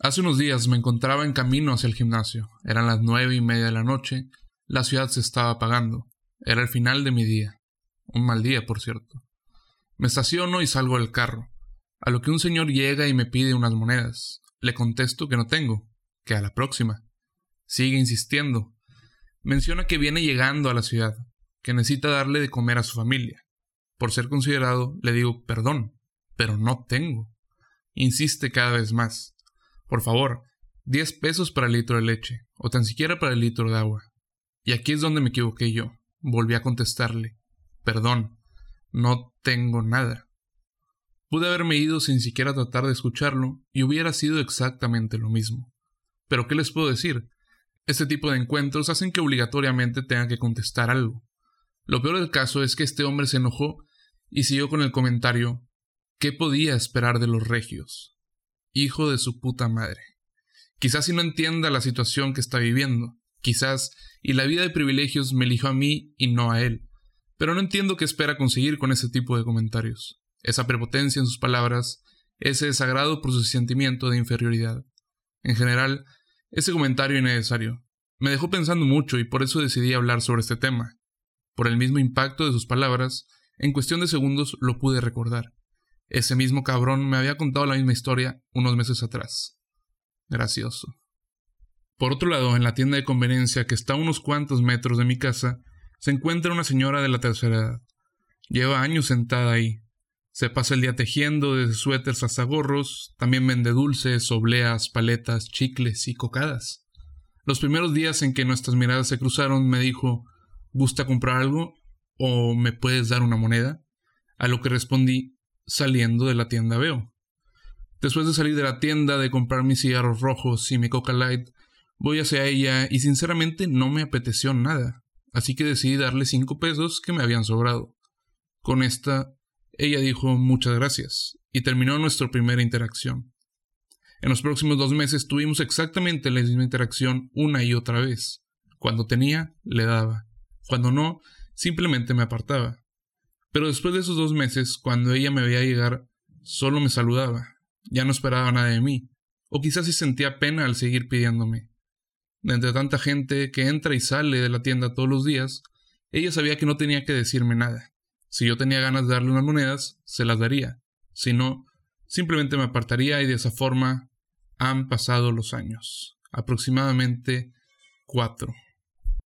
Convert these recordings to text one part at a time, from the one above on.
Hace unos días me encontraba en camino hacia el gimnasio. Eran las nueve y media de la noche. La ciudad se estaba apagando. Era el final de mi día. Un mal día, por cierto. Me estaciono y salgo del carro. A lo que un señor llega y me pide unas monedas. Le contesto que no tengo, que a la próxima. Sigue insistiendo. Menciona que viene llegando a la ciudad, que necesita darle de comer a su familia. Por ser considerado, le digo perdón, pero no tengo. Insiste cada vez más. Por favor, diez pesos para el litro de leche, o tan siquiera para el litro de agua. Y aquí es donde me equivoqué yo. Volví a contestarle. Perdón, no tengo nada. Pude haberme ido sin siquiera tratar de escucharlo y hubiera sido exactamente lo mismo. Pero ¿qué les puedo decir? Este tipo de encuentros hacen que obligatoriamente tenga que contestar algo. Lo peor del caso es que este hombre se enojó y siguió con el comentario ¿Qué podía esperar de los regios? Hijo de su puta madre. Quizás si no entienda la situación que está viviendo, quizás, y la vida de privilegios me eligió a mí y no a él, pero no entiendo qué espera conseguir con ese tipo de comentarios, esa prepotencia en sus palabras, ese desagrado por su sentimiento de inferioridad. En general, ese comentario innecesario. Me dejó pensando mucho y por eso decidí hablar sobre este tema. Por el mismo impacto de sus palabras, en cuestión de segundos lo pude recordar. Ese mismo cabrón me había contado la misma historia unos meses atrás. Gracioso. Por otro lado, en la tienda de conveniencia que está a unos cuantos metros de mi casa, se encuentra una señora de la tercera edad. Lleva años sentada ahí. Se pasa el día tejiendo desde suéteres hasta gorros, también vende dulces, obleas, paletas, chicles y cocadas. Los primeros días en que nuestras miradas se cruzaron me dijo ¿Gusta comprar algo? ¿O me puedes dar una moneda? A lo que respondí saliendo de la tienda veo. Después de salir de la tienda, de comprar mis cigarros rojos y mi Coca Light, voy hacia ella y sinceramente no me apeteció nada, así que decidí darle cinco pesos que me habían sobrado. Con esta, ella dijo muchas gracias, y terminó nuestra primera interacción. En los próximos dos meses tuvimos exactamente la misma interacción una y otra vez. Cuando tenía, le daba. Cuando no, simplemente me apartaba. Pero después de esos dos meses, cuando ella me veía llegar, solo me saludaba, ya no esperaba nada de mí, o quizás sí sentía pena al seguir pidiéndome. De entre tanta gente que entra y sale de la tienda todos los días, ella sabía que no tenía que decirme nada. Si yo tenía ganas de darle unas monedas, se las daría. Si no, simplemente me apartaría y de esa forma han pasado los años. Aproximadamente cuatro.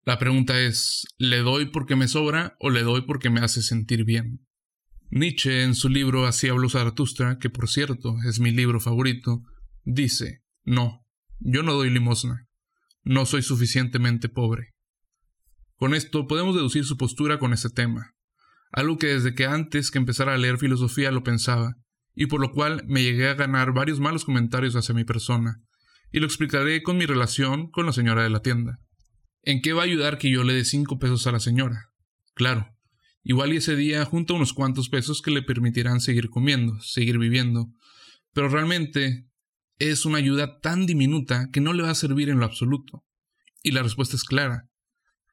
La pregunta es, ¿le doy porque me sobra o le doy porque me hace sentir bien? Nietzsche, en su libro Así habló Zaratustra, que por cierto es mi libro favorito, dice, no, yo no doy limosna, no soy suficientemente pobre. Con esto podemos deducir su postura con este tema, algo que desde que antes que empezara a leer filosofía lo pensaba, y por lo cual me llegué a ganar varios malos comentarios hacia mi persona, y lo explicaré con mi relación con la señora de la tienda. ¿En qué va a ayudar que yo le dé cinco pesos a la señora? Claro, igual y ese día junta unos cuantos pesos que le permitirán seguir comiendo, seguir viviendo, pero realmente es una ayuda tan diminuta que no le va a servir en lo absoluto. Y la respuesta es clara.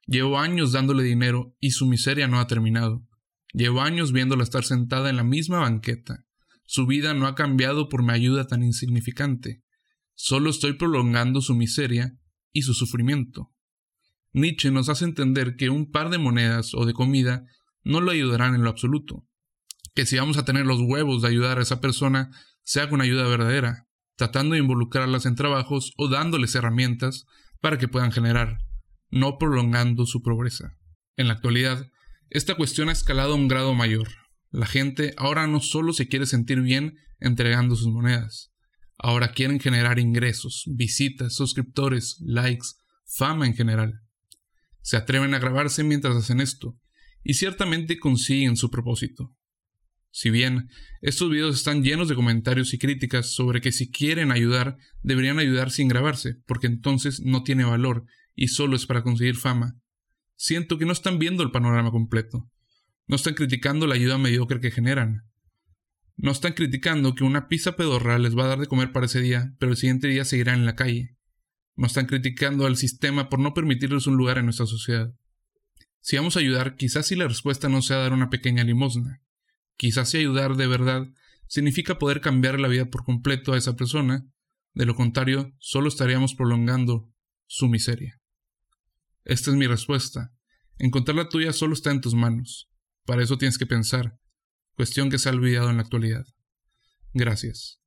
Llevo años dándole dinero y su miseria no ha terminado. Llevo años viéndola estar sentada en la misma banqueta. Su vida no ha cambiado por mi ayuda tan insignificante. Solo estoy prolongando su miseria y su sufrimiento. Nietzsche nos hace entender que un par de monedas o de comida no lo ayudarán en lo absoluto. Que si vamos a tener los huevos de ayudar a esa persona, sea con ayuda verdadera, tratando de involucrarlas en trabajos o dándoles herramientas para que puedan generar, no prolongando su pobreza. En la actualidad, esta cuestión ha escalado a un grado mayor. La gente ahora no solo se quiere sentir bien entregando sus monedas, ahora quieren generar ingresos, visitas, suscriptores, likes, fama en general. Se atreven a grabarse mientras hacen esto, y ciertamente consiguen su propósito. Si bien estos videos están llenos de comentarios y críticas sobre que si quieren ayudar, deberían ayudar sin grabarse, porque entonces no tiene valor y solo es para conseguir fama, siento que no están viendo el panorama completo. No están criticando la ayuda mediocre que generan. No están criticando que una pizza pedorra les va a dar de comer para ese día, pero el siguiente día seguirán en la calle nos están criticando al sistema por no permitirles un lugar en nuestra sociedad. Si vamos a ayudar, quizás si la respuesta no sea dar una pequeña limosna, quizás si ayudar de verdad significa poder cambiar la vida por completo a esa persona, de lo contrario solo estaríamos prolongando su miseria. Esta es mi respuesta. Encontrar la tuya solo está en tus manos. Para eso tienes que pensar, cuestión que se ha olvidado en la actualidad. Gracias.